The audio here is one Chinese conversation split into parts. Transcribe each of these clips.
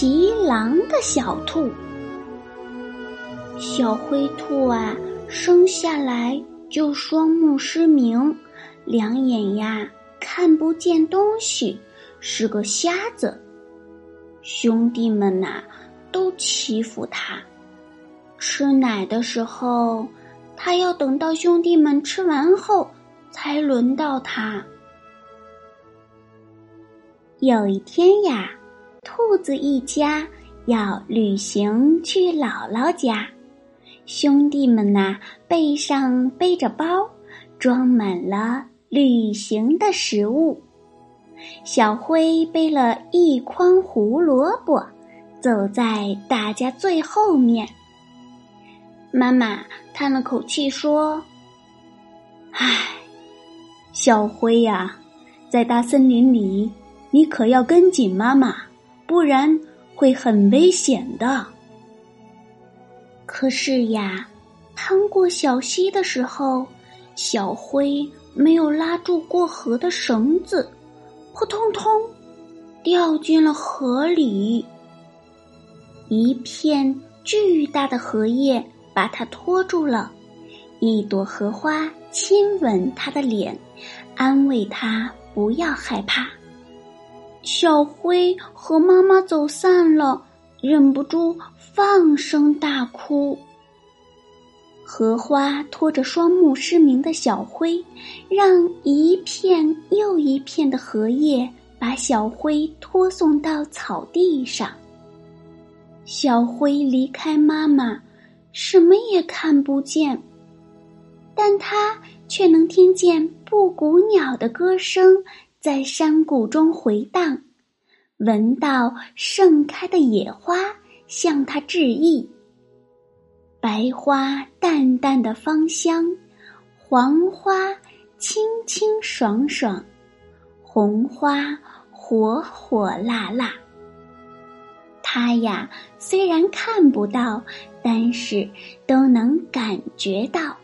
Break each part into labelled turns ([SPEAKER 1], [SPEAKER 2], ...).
[SPEAKER 1] 骑狼的小兔，小灰兔啊，生下来就双目失明，两眼呀看不见东西，是个瞎子。兄弟们呐，都欺负他。吃奶的时候，他要等到兄弟们吃完后，才轮到他。有一天呀。兔子一家要旅行去姥姥家，兄弟们呐背上背着包，装满了旅行的食物。小灰背了一筐胡萝卜，走在大家最后面。妈妈叹了口气说：“唉，小灰呀，在大森林里，你可要跟紧妈妈。”不然会很危险的。可是呀，趟过小溪的时候，小灰没有拉住过河的绳子，扑通通掉进了河里。一片巨大的荷叶把它拖住了，一朵荷花亲吻他的脸，安慰他不要害怕。小灰和妈妈走散了，忍不住放声大哭。荷花拖着双目失明的小灰，让一片又一片的荷叶把小灰拖送到草地上。小灰离开妈妈，什么也看不见，但它却能听见布谷鸟的歌声。在山谷中回荡，闻到盛开的野花向他致意。白花淡淡的芳香，黄花清清爽爽，红花火火辣辣。他呀，虽然看不到，但是都能感觉到。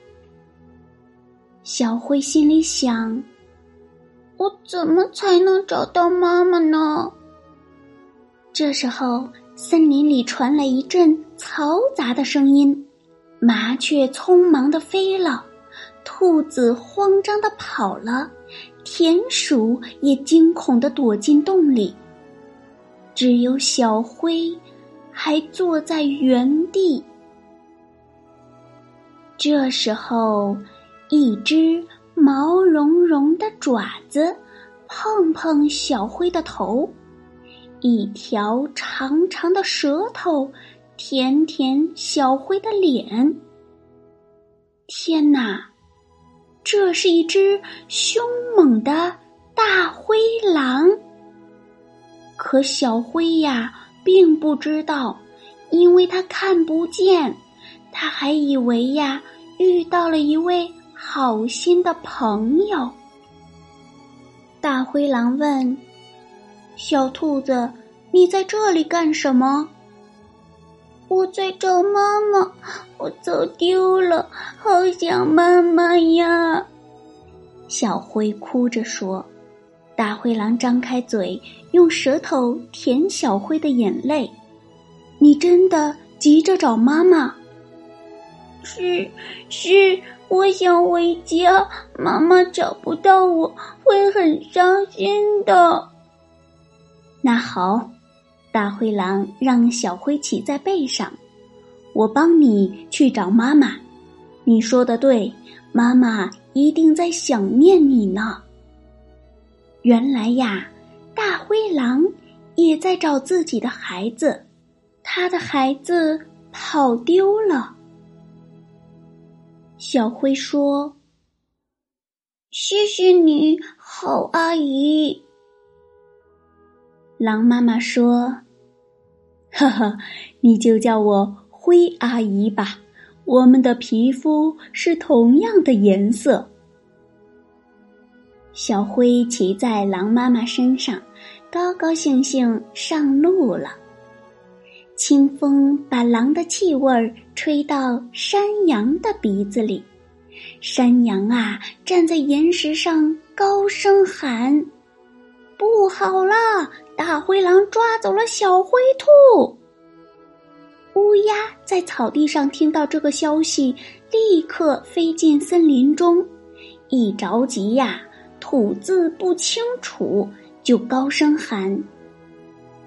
[SPEAKER 1] 小灰心里想。我怎么才能找到妈妈呢？这时候，森林里传来一阵嘈杂的声音，麻雀匆忙的飞了，兔子慌张的跑了，田鼠也惊恐的躲进洞里，只有小灰还坐在原地。这时候，一只。毛茸茸的爪子碰碰小灰的头，一条长长的舌头舔舔小灰的脸。天哪，这是一只凶猛的大灰狼！可小灰呀，并不知道，因为它看不见，他还以为呀，遇到了一位。好心的朋友，大灰狼问：“小兔子，你在这里干什么？”“我在找妈妈，我走丢了，好想妈妈呀！”小灰哭着说。大灰狼张开嘴，用舌头舔小灰的眼泪。“你真的急着找妈妈？”“是，是。”我想回家，妈妈找不到我会很伤心的。那好，大灰狼让小灰骑在背上，我帮你去找妈妈。你说的对，妈妈一定在想念你呢。原来呀，大灰狼也在找自己的孩子，他的孩子跑丢了。小灰说：“谢谢你好阿姨。”狼妈妈说：“
[SPEAKER 2] 哈哈，你就叫我灰阿姨吧，我们的皮肤是同样的颜色。”
[SPEAKER 1] 小灰骑在狼妈妈身上，高高兴兴上路了。清风把狼的气味吹到山羊的鼻子里，山羊啊，站在岩石上高声喊：“不好啦！大灰狼抓走了小灰兔！”乌鸦在草地上听到这个消息，立刻飞进森林中，一着急呀。吐字不清楚，就高声喊：“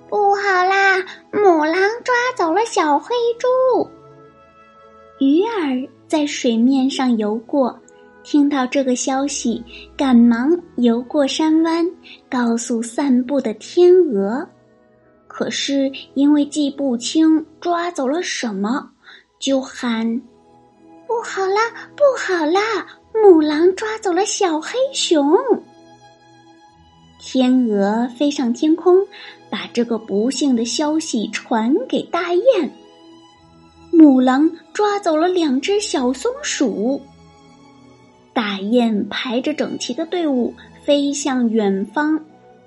[SPEAKER 1] 不好啦！母狼抓走了小黑猪。”鱼儿在水面上游过，听到这个消息，赶忙游过山湾，告诉散步的天鹅。可是因为记不清抓走了什么，就喊：“不好啦！不好啦！”母狼抓走了小黑熊。天鹅飞上天空，把这个不幸的消息传给大雁。母狼抓走了两只小松鼠。大雁排着整齐的队伍飞向远方，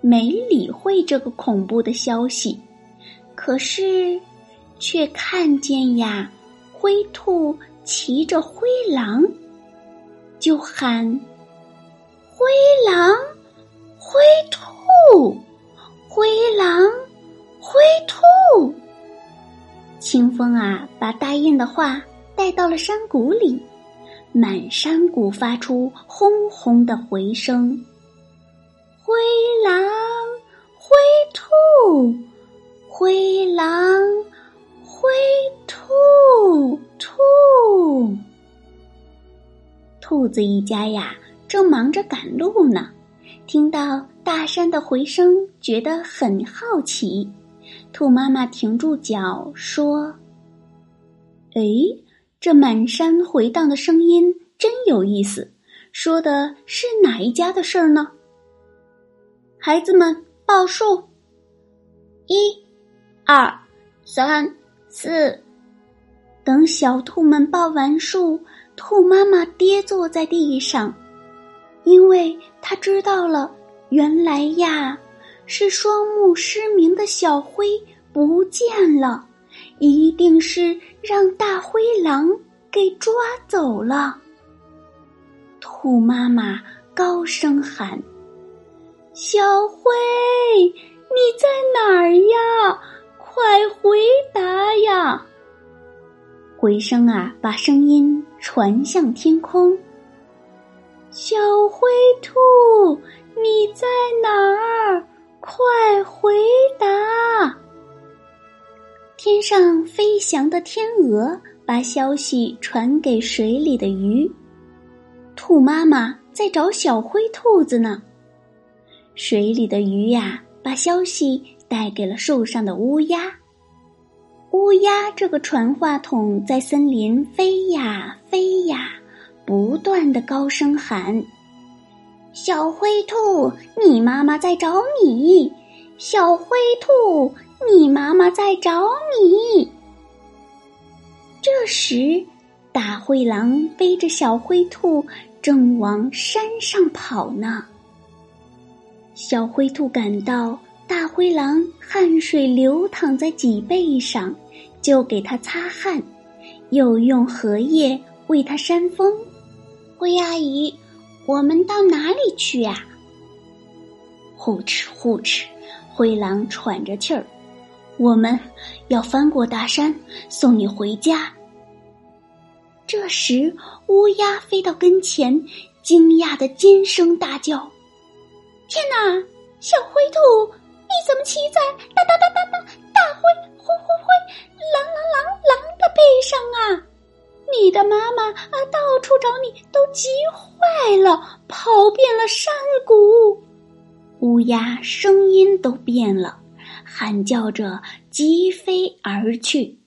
[SPEAKER 1] 没理会这个恐怖的消息。可是，却看见呀，灰兔骑着灰狼。就喊：“灰狼，灰兔，灰狼，灰兔。”清风啊，把大雁的话带到了山谷里，满山谷发出轰轰的回声：“灰狼，灰兔，灰狼，灰兔，兔。”兔子一家呀，正忙着赶路呢，听到大山的回声，觉得很好奇。兔妈妈停住脚说：“哎，这满山回荡的声音真有意思，说的是哪一家的事儿呢？”孩子们报数：一、二、三、四。等小兔们报完数。兔妈妈跌坐在地上，因为他知道了，原来呀是双目失明的小灰不见了，一定是让大灰狼给抓走了。兔妈妈高声喊：“小灰，你在哪儿呀？快回答呀！”回声啊，把声音传向天空。小灰兔，你在哪儿？快回答！天上飞翔的天鹅把消息传给水里的鱼。兔妈妈在找小灰兔子呢。水里的鱼呀，把消息带给了树上的乌鸦。乌鸦这个传话筒在森林飞呀飞呀，不断的高声喊：“小灰兔，你妈妈在找你！小灰兔，你妈妈在找你！”这时，大灰狼背着小灰兔正往山上跑呢。小灰兔感到。大灰狼汗水流淌在脊背上，就给他擦汗，又用荷叶为他扇风。灰阿姨，我们到哪里去呀？呼哧呼哧，灰狼喘着气儿。我们要翻过大山，送你回家。这时，乌鸦飞到跟前，惊讶的尖声大叫：“天哪，小灰兔！”你怎么骑在哒哒哒哒哒大灰的妈妈啊，到处找你，都急坏了，跑遍了山谷。乌鸦声音都变了，喊叫着疾飞而去。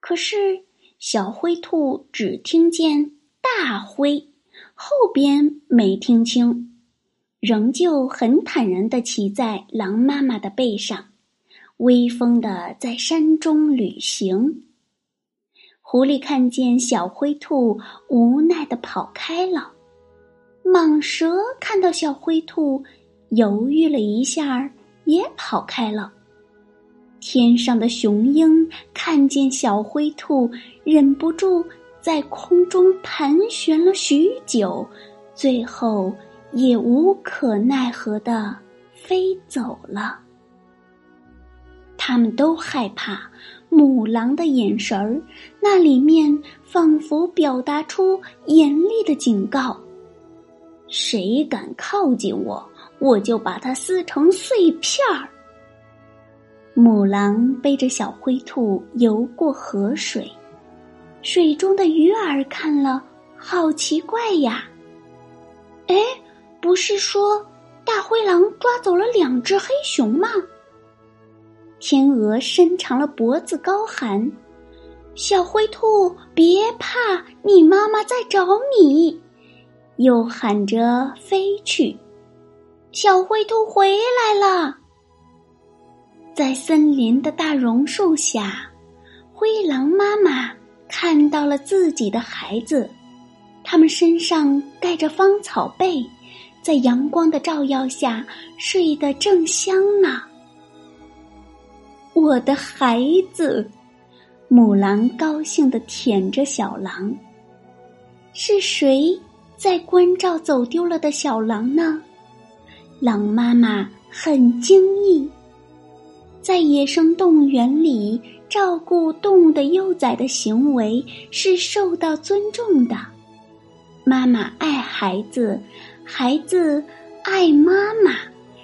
[SPEAKER 1] 可是小灰兔只听见“大灰”，后边没听清，仍旧很坦然的骑在狼妈妈的背上，威风的在山中旅行。狐狸看见小灰兔，无奈地跑开了。蟒蛇看到小灰兔，犹豫了一下，也跑开了。天上的雄鹰看见小灰兔，忍不住在空中盘旋了许久，最后也无可奈何的飞走了。他们都害怕母狼的眼神儿，那里面仿佛表达出严厉的警告。谁敢靠近我，我就把它撕成碎片儿。母狼背着小灰兔游过河水，水中的鱼儿看了，好奇怪呀！哎，不是说大灰狼抓走了两只黑熊吗？天鹅伸长了脖子高喊：“小灰兔，别怕，你妈妈在找你。”又喊着飞去，小灰兔回来了。在森林的大榕树下，灰狼妈妈看到了自己的孩子，他们身上盖着芳草被，在阳光的照耀下睡得正香呢。我的孩子，母狼高兴地舔着小狼。是谁？在关照走丢了的小狼呢？狼妈妈很惊异。在野生动物园里，照顾动物的幼崽的行为是受到尊重的。妈妈爱孩子，孩子爱妈妈，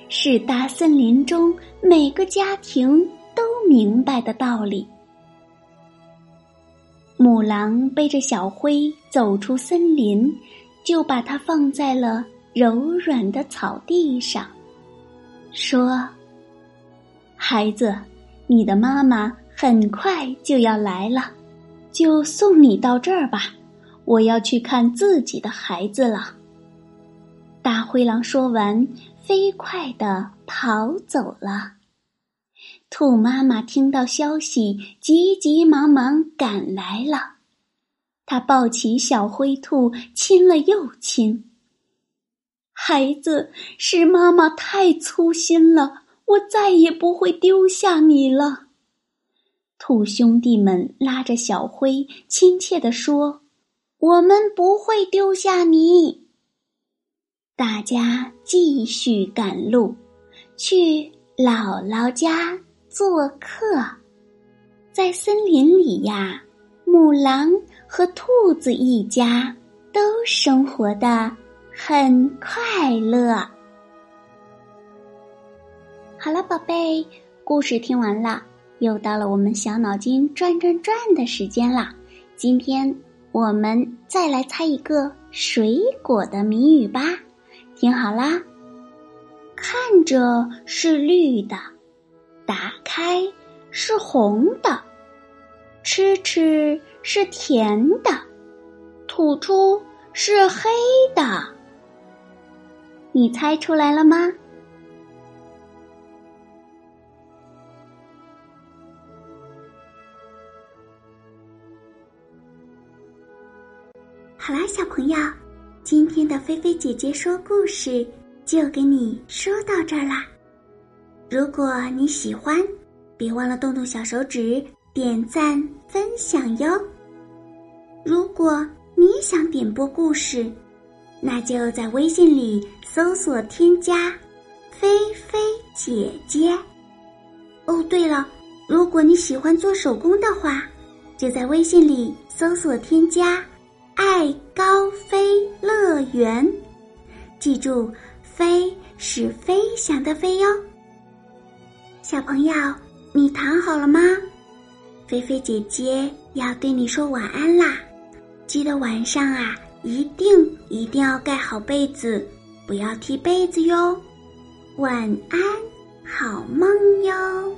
[SPEAKER 1] 是大森林中每个家庭明白的道理。母狼背着小灰走出森林。就把它放在了柔软的草地上，说：“孩子，你的妈妈很快就要来了，就送你到这儿吧。我要去看自己的孩子了。”大灰狼说完，飞快地跑走了。兔妈妈听到消息，急急忙忙赶来了。她抱起小灰兔，亲了又亲。孩子，是妈妈太粗心了，我再也不会丢下你了。兔兄弟们拉着小灰，亲切地说：“我们不会丢下你。”大家继续赶路，去姥姥家做客。在森林里呀，母狼。和兔子一家都生活的很快乐。好了，宝贝，故事听完了，又到了我们小脑筋转转转的时间了。今天我们再来猜一个水果的谜语吧。听好啦，看着是绿的，打开是红的。吃吃是甜的，吐出是黑的。你猜出来了吗？好啦，小朋友，今天的菲菲姐姐说故事就给你说到这儿啦。如果你喜欢，别忘了动动小手指。点赞分享哟！如果你想点播故事，那就在微信里搜索添加“菲菲姐姐”。哦，对了，如果你喜欢做手工的话，就在微信里搜索添加“爱高飞乐园”。记住，“飞”是飞翔的“飞”哟。小朋友，你躺好了吗？菲菲姐姐要对你说晚安啦，记得晚上啊，一定一定要盖好被子，不要踢被子哟。晚安，好梦哟。